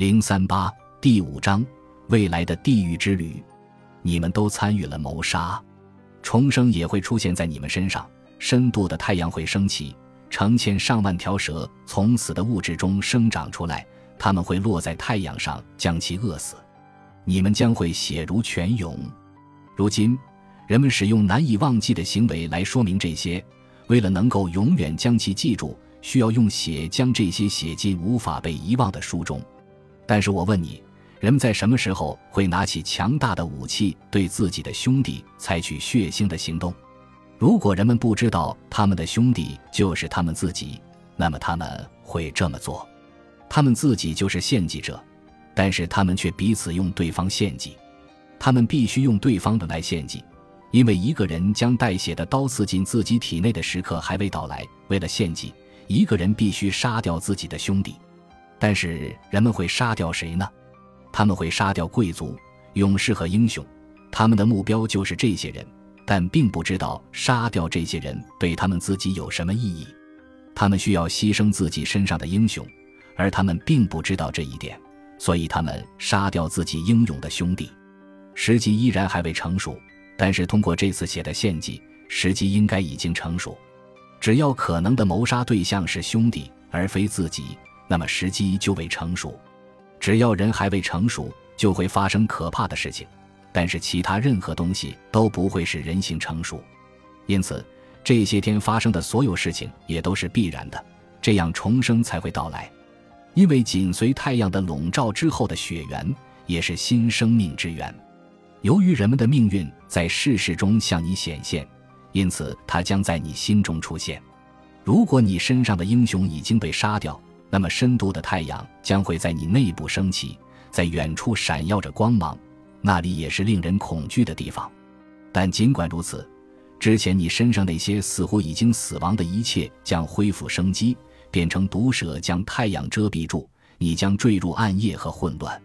零三八第五章未来的地狱之旅，你们都参与了谋杀，重生也会出现在你们身上。深度的太阳会升起，成千上万条蛇从死的物质中生长出来，它们会落在太阳上，将其饿死。你们将会血如泉涌。如今，人们使用难以忘记的行为来说明这些。为了能够永远将其记住，需要用血将这些写进无法被遗忘的书中。但是我问你，人们在什么时候会拿起强大的武器对自己的兄弟采取血腥的行动？如果人们不知道他们的兄弟就是他们自己，那么他们会这么做。他们自己就是献祭者，但是他们却彼此用对方献祭。他们必须用对方的来献祭，因为一个人将带血的刀刺进自己体内的时刻还未到来。为了献祭，一个人必须杀掉自己的兄弟。但是人们会杀掉谁呢？他们会杀掉贵族、勇士和英雄，他们的目标就是这些人，但并不知道杀掉这些人对他们自己有什么意义。他们需要牺牲自己身上的英雄，而他们并不知道这一点，所以他们杀掉自己英勇的兄弟。时机依然还未成熟，但是通过这次血的献祭，时机应该已经成熟。只要可能的谋杀对象是兄弟，而非自己。那么时机就未成熟，只要人还未成熟，就会发生可怕的事情。但是其他任何东西都不会使人性成熟，因此这些天发生的所有事情也都是必然的，这样重生才会到来。因为紧随太阳的笼罩之后的雪原，也是新生命之源。由于人们的命运在世事中向你显现，因此它将在你心中出现。如果你身上的英雄已经被杀掉，那么深度的太阳将会在你内部升起，在远处闪耀着光芒，那里也是令人恐惧的地方。但尽管如此，之前你身上那些似乎已经死亡的一切将恢复生机，变成毒蛇将太阳遮蔽住，你将坠入暗夜和混乱。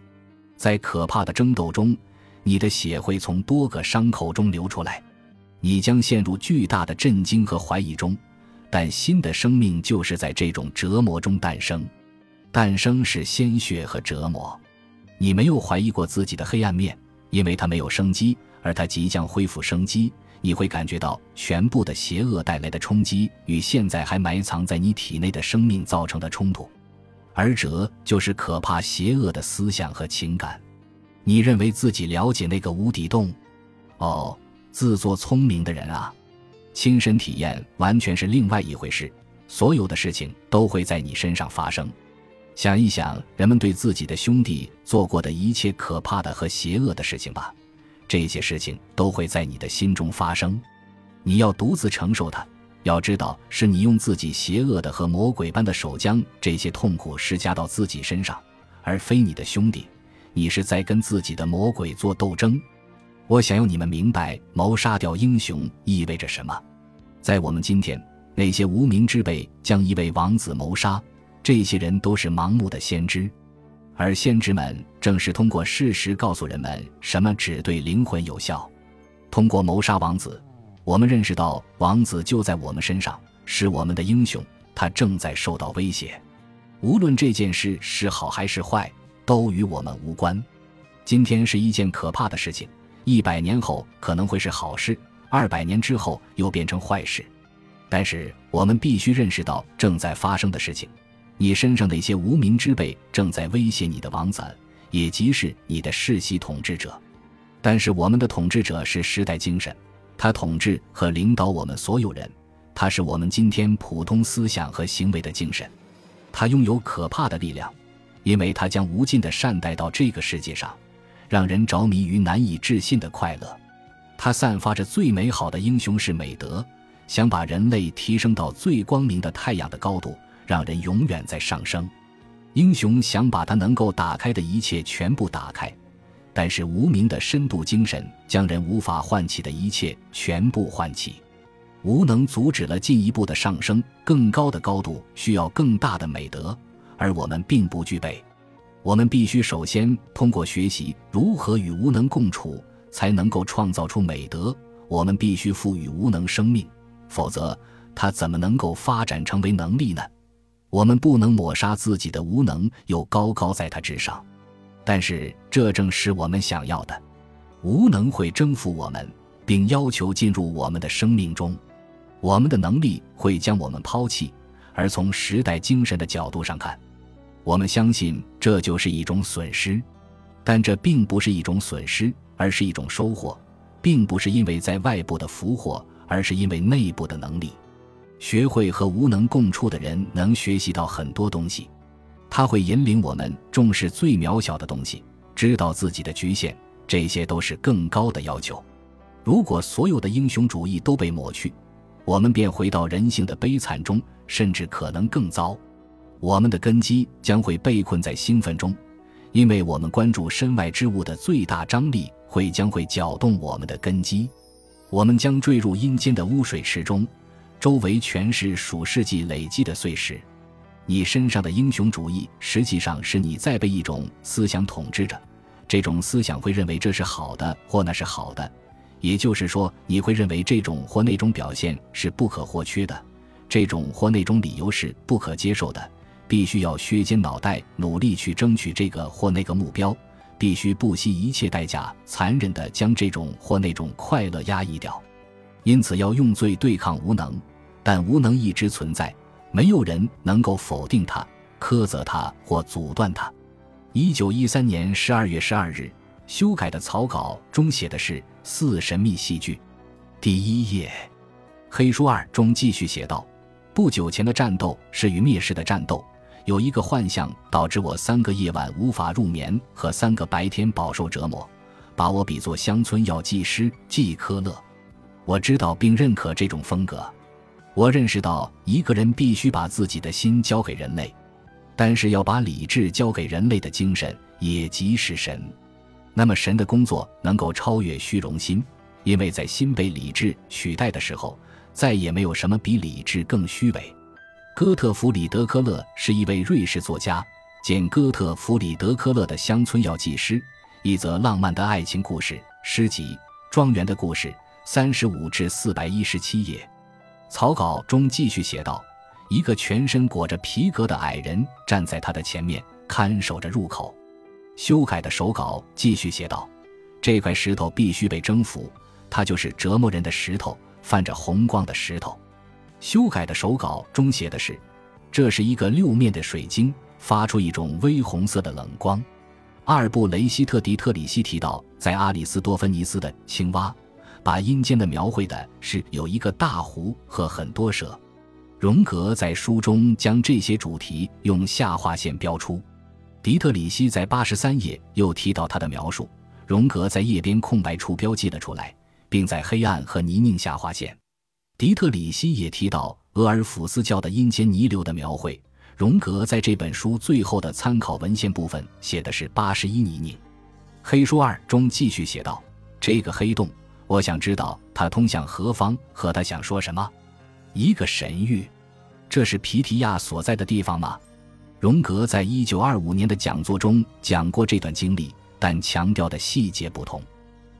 在可怕的争斗中，你的血会从多个伤口中流出来，你将陷入巨大的震惊和怀疑中。但新的生命就是在这种折磨中诞生，诞生是鲜血和折磨。你没有怀疑过自己的黑暗面，因为它没有生机，而它即将恢复生机。你会感觉到全部的邪恶带来的冲击与现在还埋藏在你体内的生命造成的冲突，而这就是可怕邪恶的思想和情感。你认为自己了解那个无底洞？哦，自作聪明的人啊！亲身体验完全是另外一回事，所有的事情都会在你身上发生。想一想，人们对自己的兄弟做过的一切可怕的和邪恶的事情吧，这些事情都会在你的心中发生。你要独自承受它，要知道是你用自己邪恶的和魔鬼般的手将这些痛苦施加到自己身上，而非你的兄弟。你是在跟自己的魔鬼做斗争。我想要你们明白，谋杀掉英雄意味着什么。在我们今天，那些无名之辈将一位王子谋杀，这些人都是盲目的先知，而先知们正是通过事实告诉人们什么只对灵魂有效。通过谋杀王子，我们认识到王子就在我们身上，是我们的英雄，他正在受到威胁。无论这件事是好还是坏，都与我们无关。今天是一件可怕的事情。一百年后可能会是好事，二百年之后又变成坏事。但是我们必须认识到正在发生的事情：你身上的一些无名之辈正在威胁你的王子，也即是你的世袭统治者。但是我们的统治者是时代精神，他统治和领导我们所有人，他是我们今天普通思想和行为的精神。他拥有可怕的力量，因为他将无尽的善带到这个世界上。让人着迷于难以置信的快乐，它散发着最美好的英雄式美德，想把人类提升到最光明的太阳的高度，让人永远在上升。英雄想把他能够打开的一切全部打开，但是无名的深度精神将人无法唤起的一切全部唤起，无能阻止了进一步的上升。更高的高度需要更大的美德，而我们并不具备。我们必须首先通过学习如何与无能共处，才能够创造出美德。我们必须赋予无能生命，否则它怎么能够发展成为能力呢？我们不能抹杀自己的无能，又高高在他之上。但是这正是我们想要的。无能会征服我们，并要求进入我们的生命中。我们的能力会将我们抛弃。而从时代精神的角度上看，我们相信这就是一种损失。但这并不是一种损失，而是一种收获。并不是因为在外部的俘获，而是因为内部的能力。学会和无能共处的人，能学习到很多东西。他会引领我们重视最渺小的东西，知道自己的局限。这些都是更高的要求。如果所有的英雄主义都被抹去，我们便回到人性的悲惨中，甚至可能更糟。我们的根基将会被困在兴奋中，因为我们关注身外之物的最大张力。会将会搅动我们的根基，我们将坠入阴间的污水池中，周围全是数世纪累积的碎石。你身上的英雄主义，实际上是你在被一种思想统治着。这种思想会认为这是好的，或那是好的。也就是说，你会认为这种或那种表现是不可或缺的，这种或那种理由是不可接受的，必须要削尖脑袋努力去争取这个或那个目标。必须不惜一切代价，残忍地将这种或那种快乐压抑掉，因此要用罪对抗无能。但无能一直存在，没有人能够否定它、苛责它或阻断它。一九一三年十二月十二日，修改的草稿中写的是四神秘戏剧。第一页，黑书二中继续写道：不久前的战斗是与灭世的战斗。有一个幻象导致我三个夜晚无法入眠和三个白天饱受折磨，把我比作乡村药剂师季科勒。我知道并认可这种风格。我认识到一个人必须把自己的心交给人类，但是要把理智交给人类的精神，也即是神。那么神的工作能够超越虚荣心，因为在心被理智取代的时候，再也没有什么比理智更虚伪。哥特弗里德科勒是一位瑞士作家，简哥特弗里德科勒的乡村药剂师，一则浪漫的爱情故事诗集《庄园的故事》，三十五至四百一十七页。草稿中继续写道：一个全身裹着皮革的矮人站在他的前面，看守着入口。修改的手稿继续写道：这块石头必须被征服，它就是折磨人的石头，泛着红光的石头。修改的手稿中写的是：“这是一个六面的水晶，发出一种微红色的冷光。”阿尔布雷希特·迪特里希提到，在阿里斯多芬尼斯的《青蛙》，把阴间的描绘的是有一个大湖和很多蛇。荣格在书中将这些主题用下划线标出。迪特里希在八十三页又提到他的描述，荣格在页边空白处标记了出来，并在黑暗和泥泞下划线。迪特里希也提到俄尔甫斯教的阴间泥流的描绘。荣格在这本书最后的参考文献部分写的是八十一泥泞。黑书二中继续写道：“这个黑洞，我想知道它通向何方和它想说什么。一个神域，这是皮提亚所在的地方吗？”荣格在一九二五年的讲座中讲过这段经历，但强调的细节不同。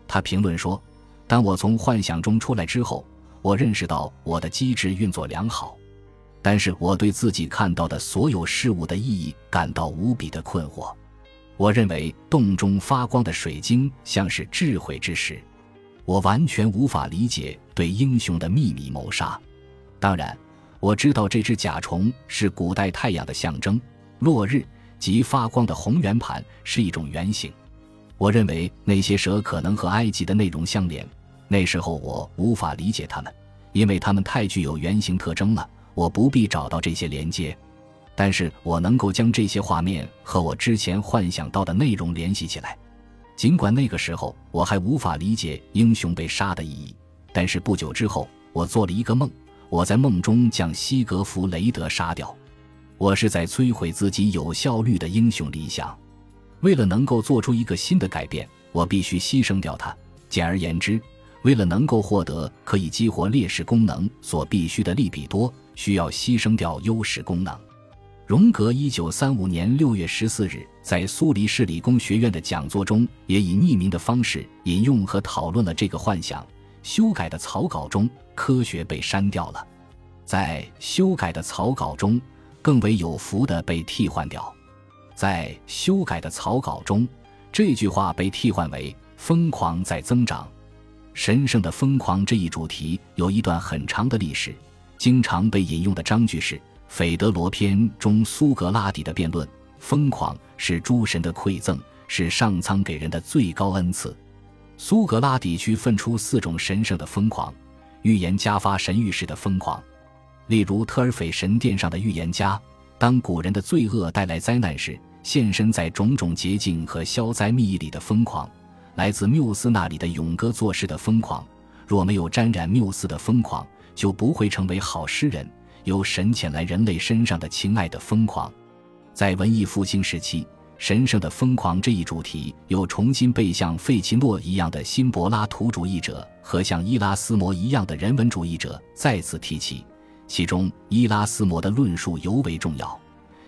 他评论说：“当我从幻想中出来之后。”我认识到我的机制运作良好，但是我对自己看到的所有事物的意义感到无比的困惑。我认为洞中发光的水晶像是智慧之石，我完全无法理解对英雄的秘密谋杀。当然，我知道这只甲虫是古代太阳的象征，落日及发光的红圆盘是一种圆形。我认为那些蛇可能和埃及的内容相连。那时候我无法理解他们，因为他们太具有原型特征了。我不必找到这些连接，但是我能够将这些画面和我之前幻想到的内容联系起来。尽管那个时候我还无法理解英雄被杀的意义，但是不久之后我做了一个梦，我在梦中将西格弗雷德杀掉。我是在摧毁自己有效率的英雄理想。为了能够做出一个新的改变，我必须牺牲掉它。简而言之。为了能够获得可以激活劣势功能所必须的利比多，需要牺牲掉优势功能。荣格一九三五年六月十四日在苏黎世理工学院的讲座中，也以匿名的方式引用和讨论了这个幻想。修改的草稿中，科学被删掉了。在修改的草稿中，更为有福的被替换掉。在修改的草稿中，这句话被替换为“疯狂在增长”。神圣的疯狂这一主题有一段很长的历史，经常被引用的章句是《斐德罗篇》中苏格拉底的辩论：“疯狂是诸神的馈赠，是上苍给人的最高恩赐。”苏格拉底区分出四种神圣的疯狂：预言家发神谕式的疯狂，例如特尔斐神殿上的预言家，当古人的罪恶带来灾难时，现身在种种捷径和消灾秘义里的疯狂。来自缪斯那里的勇哥做事的疯狂，若没有沾染缪斯的疯狂，就不会成为好诗人。由神潜来人类身上的情爱的疯狂，在文艺复兴时期，神圣的疯狂这一主题又重新被像费奇诺一样的新柏拉图主义者和像伊拉斯谟一样的人文主义者再次提起。其中，伊拉斯谟的论述尤为重要，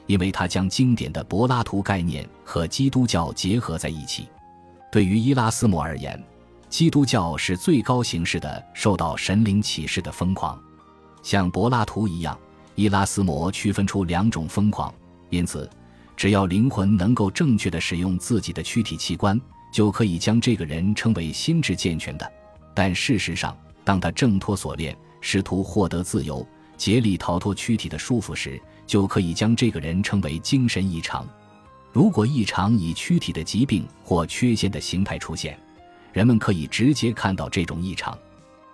因为他将经典的柏拉图概念和基督教结合在一起。对于伊拉斯谟而言，基督教是最高形式的受到神灵启示的疯狂。像柏拉图一样，伊拉斯谟区分出两种疯狂。因此，只要灵魂能够正确的使用自己的躯体器官，就可以将这个人称为心智健全的。但事实上，当他挣脱锁链，试图获得自由，竭力逃脱躯体的束缚时，就可以将这个人称为精神异常。如果异常以躯体的疾病或缺陷的形态出现，人们可以直接看到这种异常。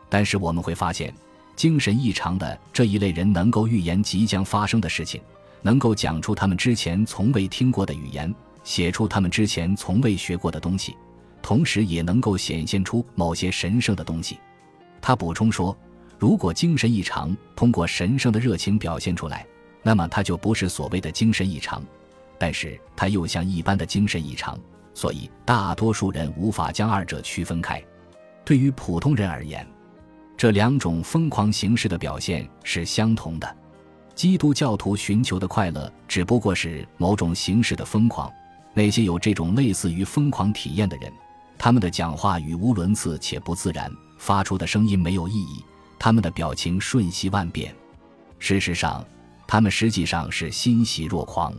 但是我们会发现，精神异常的这一类人能够预言即将发生的事情，能够讲出他们之前从未听过的语言，写出他们之前从未学过的东西，同时也能够显现出某些神圣的东西。他补充说，如果精神异常通过神圣的热情表现出来，那么他就不是所谓的精神异常。但是他又像一般的精神异常，所以大多数人无法将二者区分开。对于普通人而言，这两种疯狂形式的表现是相同的。基督教徒寻求的快乐只不过是某种形式的疯狂。那些有这种类似于疯狂体验的人，他们的讲话语无伦次且不自然，发出的声音没有意义，他们的表情瞬息万变。事实上，他们实际上是欣喜若狂。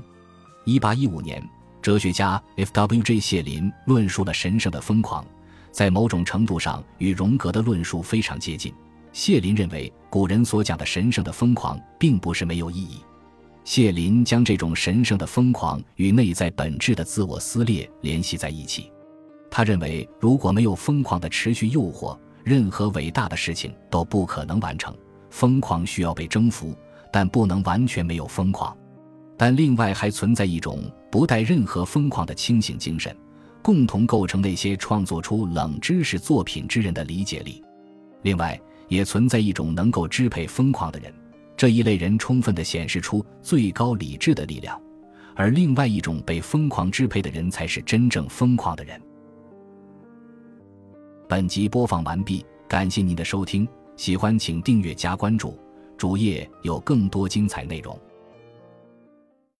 一八一五年，哲学家 F.W.J. 谢林论述了神圣的疯狂，在某种程度上与荣格的论述非常接近。谢林认为，古人所讲的神圣的疯狂并不是没有意义。谢林将这种神圣的疯狂与内在本质的自我撕裂联系在一起。他认为，如果没有疯狂的持续诱惑，任何伟大的事情都不可能完成。疯狂需要被征服，但不能完全没有疯狂。但另外还存在一种不带任何疯狂的清醒精神，共同构成那些创作出冷知识作品之人的理解力。另外，也存在一种能够支配疯狂的人，这一类人充分地显示出最高理智的力量；而另外一种被疯狂支配的人，才是真正疯狂的人。本集播放完毕，感谢您的收听，喜欢请订阅加关注，主页有更多精彩内容。